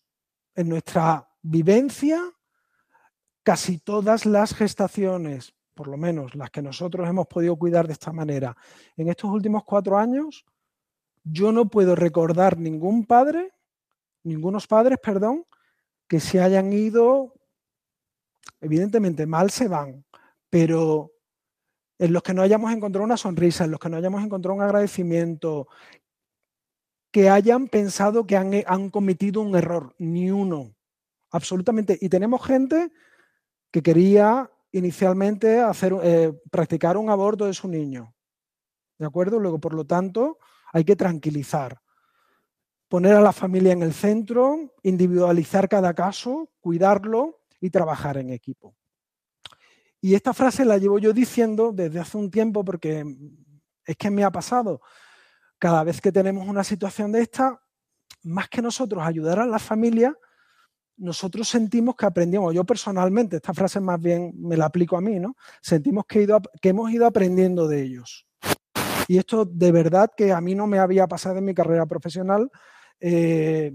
en nuestra vivencia, casi todas las gestaciones, por lo menos las que nosotros hemos podido cuidar de esta manera, en estos últimos cuatro años, yo no puedo recordar ningún padre, ningunos padres, perdón, que se hayan ido, evidentemente mal se van, pero en los que no hayamos encontrado una sonrisa, en los que no hayamos encontrado un agradecimiento, que hayan pensado que han, cometido un error, ni uno, absolutamente. Y tenemos gente que quería inicialmente hacer, eh, practicar un aborto de su niño, ¿de acuerdo? Luego, por lo tanto, hay que tranquilizar, poner a la familia en el centro, individualizar cada caso, cuidarlo y trabajar en equipo. Y esta frase la llevo yo diciendo desde hace un tiempo porque es que me ha pasado. Cada vez que tenemos una situación de esta, más que nosotros ayudar a la familia, nosotros sentimos que aprendimos, yo personalmente, esta frase más bien me la aplico a mí, ¿no? Sentimos que, he ido, que hemos ido aprendiendo de ellos. Y esto de verdad que a mí no me había pasado en mi carrera profesional eh,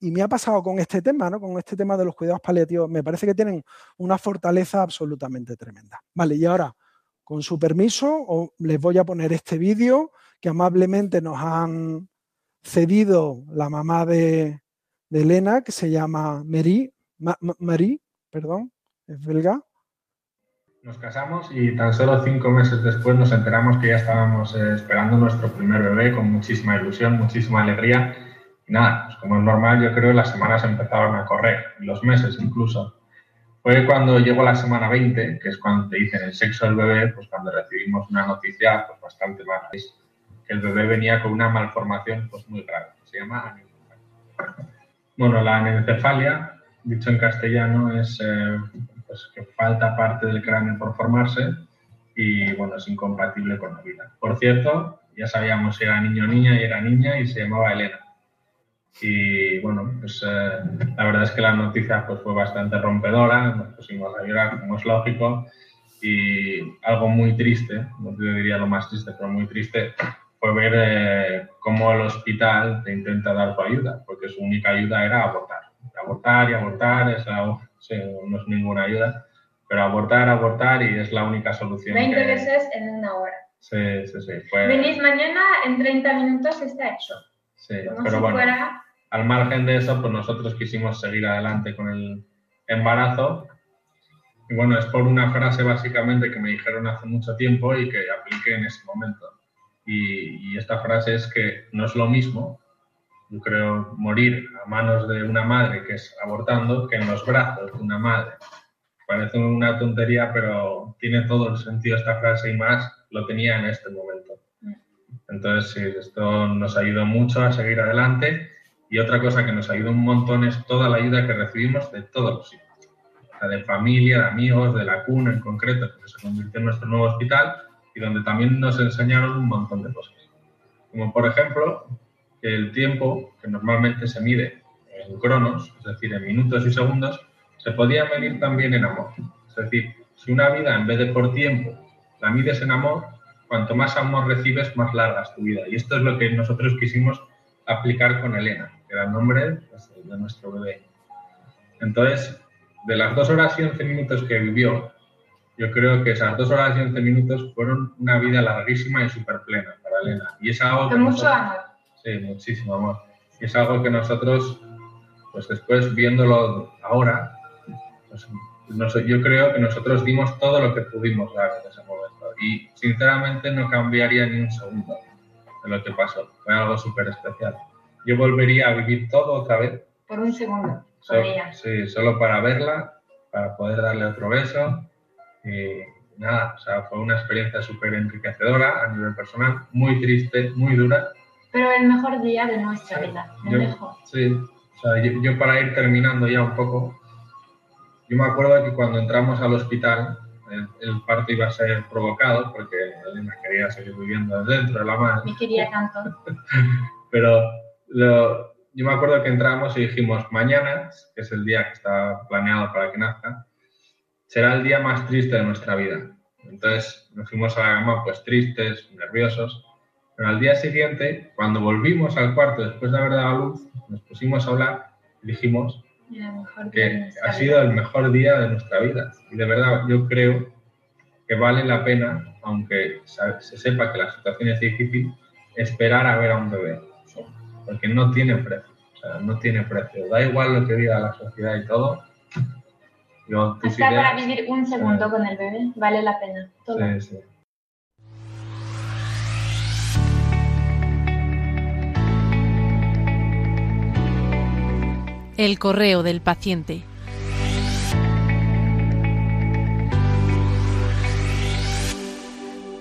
y me ha pasado con este tema, ¿no? Con este tema de los cuidados paliativos. Me parece que tienen una fortaleza absolutamente tremenda. Vale, y ahora, con su permiso, les voy a poner este vídeo que amablemente nos han cedido la mamá de, de Elena, que se llama Marie, Ma, Marie, perdón, es belga. Nos casamos y tan solo cinco meses después nos enteramos que ya estábamos eh, esperando nuestro primer bebé con muchísima ilusión, muchísima alegría. Y nada, pues como es normal, yo creo que las semanas empezaron a correr, los meses incluso. Fue cuando llegó la semana 20, que es cuando te dicen el sexo del bebé, pues cuando recibimos una noticia pues bastante mala. Que el bebé venía con una malformación pues muy grave, se llama. Bueno, la anencefalia, dicho en castellano, es eh, pues que falta parte del cráneo por formarse y bueno, es incompatible con la vida. Por cierto, ya sabíamos si era niño o niña y era niña y se llamaba Elena. Y bueno, pues eh, la verdad es que la noticia pues, fue bastante rompedora, nos pusimos a llorar, como es lógico, y algo muy triste, no te diría lo más triste, pero muy triste, fue ver eh, cómo el hospital te intenta dar tu ayuda, porque su única ayuda era abortar. Abortar y abortar, es algo, sí, no es ninguna ayuda, pero abortar, abortar y es la única solución. 20 que- veces en una hora. Sí, sí, sí. Fue, Venís mañana, en 30 minutos está hecho. sí, Como pero si bueno, fuera... al margen de eso, pues nosotros quisimos seguir adelante con el embarazo. Y bueno, es por una frase básicamente que me dijeron hace mucho tiempo y que apliqué en ese momento. Y, esta frase es que no es lo mismo, yo creo, morir a manos de una madre que es abortando que en los brazos de una madre. Parece una tontería, pero tiene todo el sentido esta frase y más lo tenía en este momento. Entonces, esto nos ayudó mucho a seguir adelante. Y otra cosa que nos ayudó un montón es toda la ayuda que recibimos de todos los sitios. O sea, de familia, de amigos, de la cuna en concreto, que se convirtió en nuestro nuevo hospital y donde también nos enseñaron un montón de cosas. Como por ejemplo, que el tiempo, que normalmente se mide en cronos, es decir, en minutos y segundos, se podía medir también en amor. Es decir, si una vida en vez de por tiempo la mides en amor, cuanto más amor recibes, más larga es tu vida. Y esto es lo que nosotros quisimos aplicar con Elena, que era el nombre de nuestro bebé. Entonces, de las dos horas y once minutos que vivió, yo creo que esas dos horas y once minutos fueron una vida larguísima y súper plena para Elena. Y es algo que Con mucho nosotros- amor. Sí, muchísimo amor. Y es algo que nosotros, pues después viéndolo ahora, pues, nos- yo creo que nosotros dimos todo lo que pudimos dar en ese momento. Y sinceramente no cambiaría ni un segundo de lo que pasó. Fue algo súper especial. Yo volvería a vivir todo otra vez. Por un segundo. sí, solo para verla, para poder darle otro beso. Y nada, o sea, fue una experiencia súper enriquecedora a nivel personal, muy triste, muy dura, Pero el mejor día de nuestra vida. El yo, mejor. sí, o sea, yo, yo para ir terminando ya un poco, yo me acuerdo que cuando entramos al hospital, el, el parto iba a ser provocado porque Elena quería seguir viviendo dentro de la madre, Me quería tanto. pero lo- yo me acuerdo que entramos y dijimos, mañana, que es el día que está planeado para que nazca, será el día más triste de nuestra vida. Entonces nos fuimos a la cama pues tristes, nerviosos, pero al día siguiente, cuando volvimos al cuarto después de haber dado a luz, nos pusimos a hablar y dijimos que ha sido el mejor día de nuestra vida. Y de verdad yo creo que vale la pena, aunque se sepa que la situación es difícil, esperar a ver a un bebé. Porque no tiene precio. O sea, no tiene precio. Da igual lo que diga la sociedad y todo. Tus Hasta para vivir un segundo Sí. con el bebé vale la pena. Todo. Sí, sí. El correo del paciente.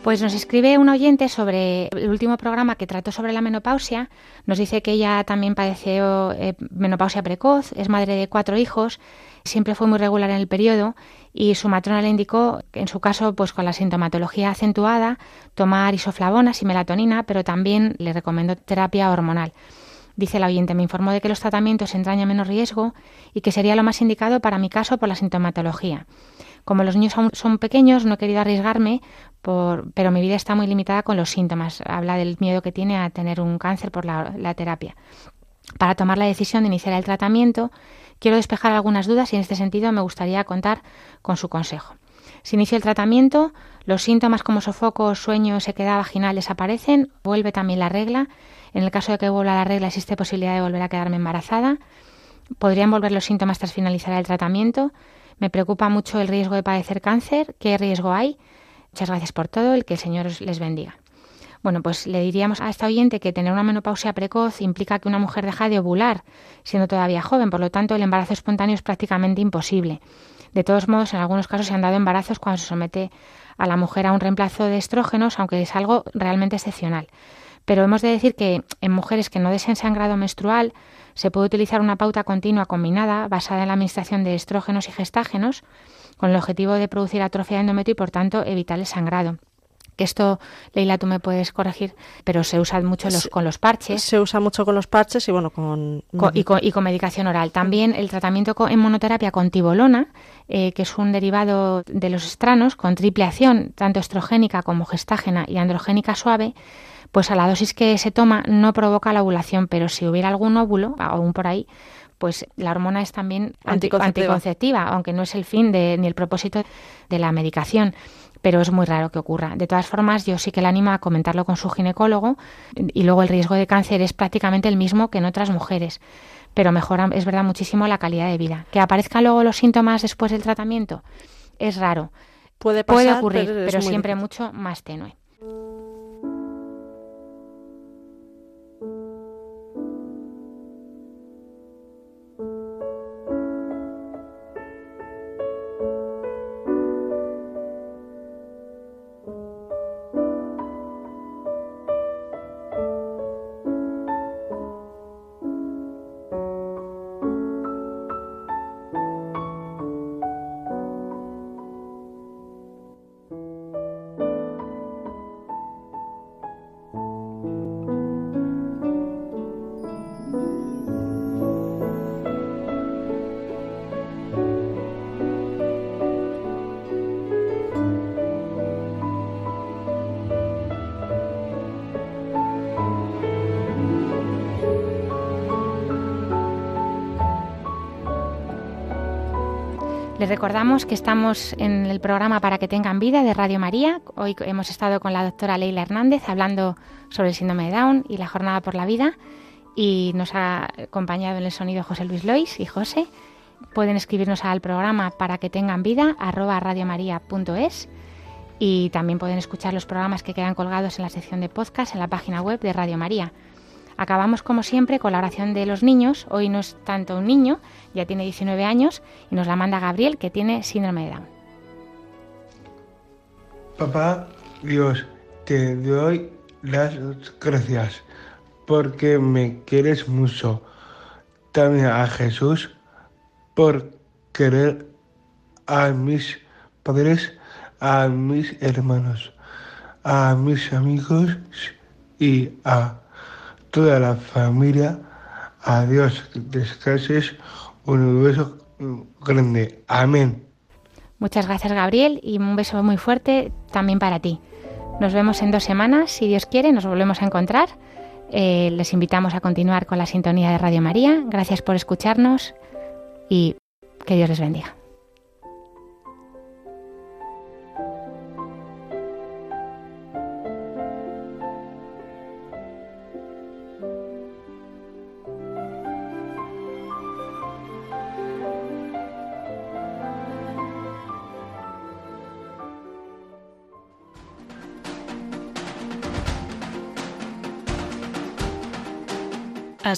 Pues nos escribe un oyente sobre el último programa que trató sobre la menopausia. Nos dice que ella también padeció eh, menopausia precoz, es madre de cuatro hijos, siempre fue muy regular en el periodo y su matrona le indicó, que en su caso, pues con la sintomatología acentuada, tomar isoflavonas y melatonina, pero también le recomendó terapia hormonal. Dice el oyente, me informó de que los tratamientos entrañan menos riesgo y que sería lo más indicado para mi caso por la sintomatología. Como los niños aún son pequeños, no he querido arriesgarme, por, pero mi vida está muy limitada con los síntomas. Habla del miedo que tiene a tener un cáncer por la, terapia. Para tomar la decisión de iniciar el tratamiento, quiero despejar algunas dudas y en este sentido me gustaría contar con su consejo. Si inicio el tratamiento, los síntomas como sofocos, sueño, sequedad vaginal desaparecen, vuelve también la regla. En el caso de que vuelva la regla, existe posibilidad de volver a quedarme embarazada. Podrían volver los síntomas tras finalizar el tratamiento. Me preocupa mucho el riesgo de padecer cáncer. ¿Qué riesgo hay? Muchas gracias por todo, el que el Señor les bendiga. Bueno, pues le diríamos a esta oyente que tener una menopausia precoz implica que una mujer deja de ovular, siendo todavía joven, por lo tanto el embarazo espontáneo es prácticamente imposible. De todos modos, en algunos casos se han dado embarazos cuando se somete a la mujer a un reemplazo de estrógenos, aunque es algo realmente excepcional. Pero hemos de decir que en mujeres que no deseen sangrado menstrual se puede utilizar una pauta continua combinada basada en la administración de estrógenos y gestágenos con el objetivo de producir atrofia de endometrio y por tanto evitar el sangrado que esto, Leila, tú me puedes corregir, pero se usa mucho los, con los parches. Se usa mucho con los parches y bueno, con... y, con medicación oral. También el tratamiento en monoterapia con tibolona, eh, que es un derivado de los estranos, con triple acción, tanto estrogénica como gestágena y androgénica suave, pues a la dosis que se toma no provoca la ovulación, pero si hubiera algún óvulo, aún por ahí, pues la hormona es también anticonceptiva, aunque no es el fin de, ni el propósito de la medicación pero es muy raro que ocurra. De todas formas, yo sí que le animo a comentarlo con su ginecólogo y luego el riesgo de cáncer es prácticamente el mismo que en otras mujeres, pero mejora, es verdad, muchísimo la calidad de vida. Que aparezcan luego los síntomas después del tratamiento es raro. Puede, pasar, ocurrir, pero, siempre mucho más tenue. Recordamos que estamos en el programa Para que tengan vida de Radio María. Hoy hemos estado con la doctora Leila Hernández hablando sobre el síndrome de Down y la jornada por la vida. Y nos ha acompañado en el sonido José Luis Lois y José. Pueden escribirnos al programa para que tengan vida radiomaria.es y también pueden escuchar los programas que quedan colgados en la sección de podcast en la página web de Radio María. Acabamos, como siempre, con la oración de los niños. Hoy no es tanto un niño, ya tiene 19 años, y nos la manda Gabriel, que tiene síndrome de Down. Papá Dios, te doy las gracias porque me quieres mucho. También a Jesús por querer a mis padres, a mis hermanos, a mis amigos y a toda la familia. Adiós, descanses. Un beso grande. Amén. Muchas gracias, Gabriel, y un beso muy fuerte también para ti. Nos vemos en dos semanas, si Dios quiere, nos volvemos a encontrar. Eh, les invitamos a continuar con la sintonía de Radio María. Gracias por escucharnos y que Dios les bendiga.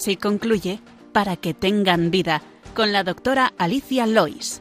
Así concluye Para que tengan vida con la doctora Alicia Lois.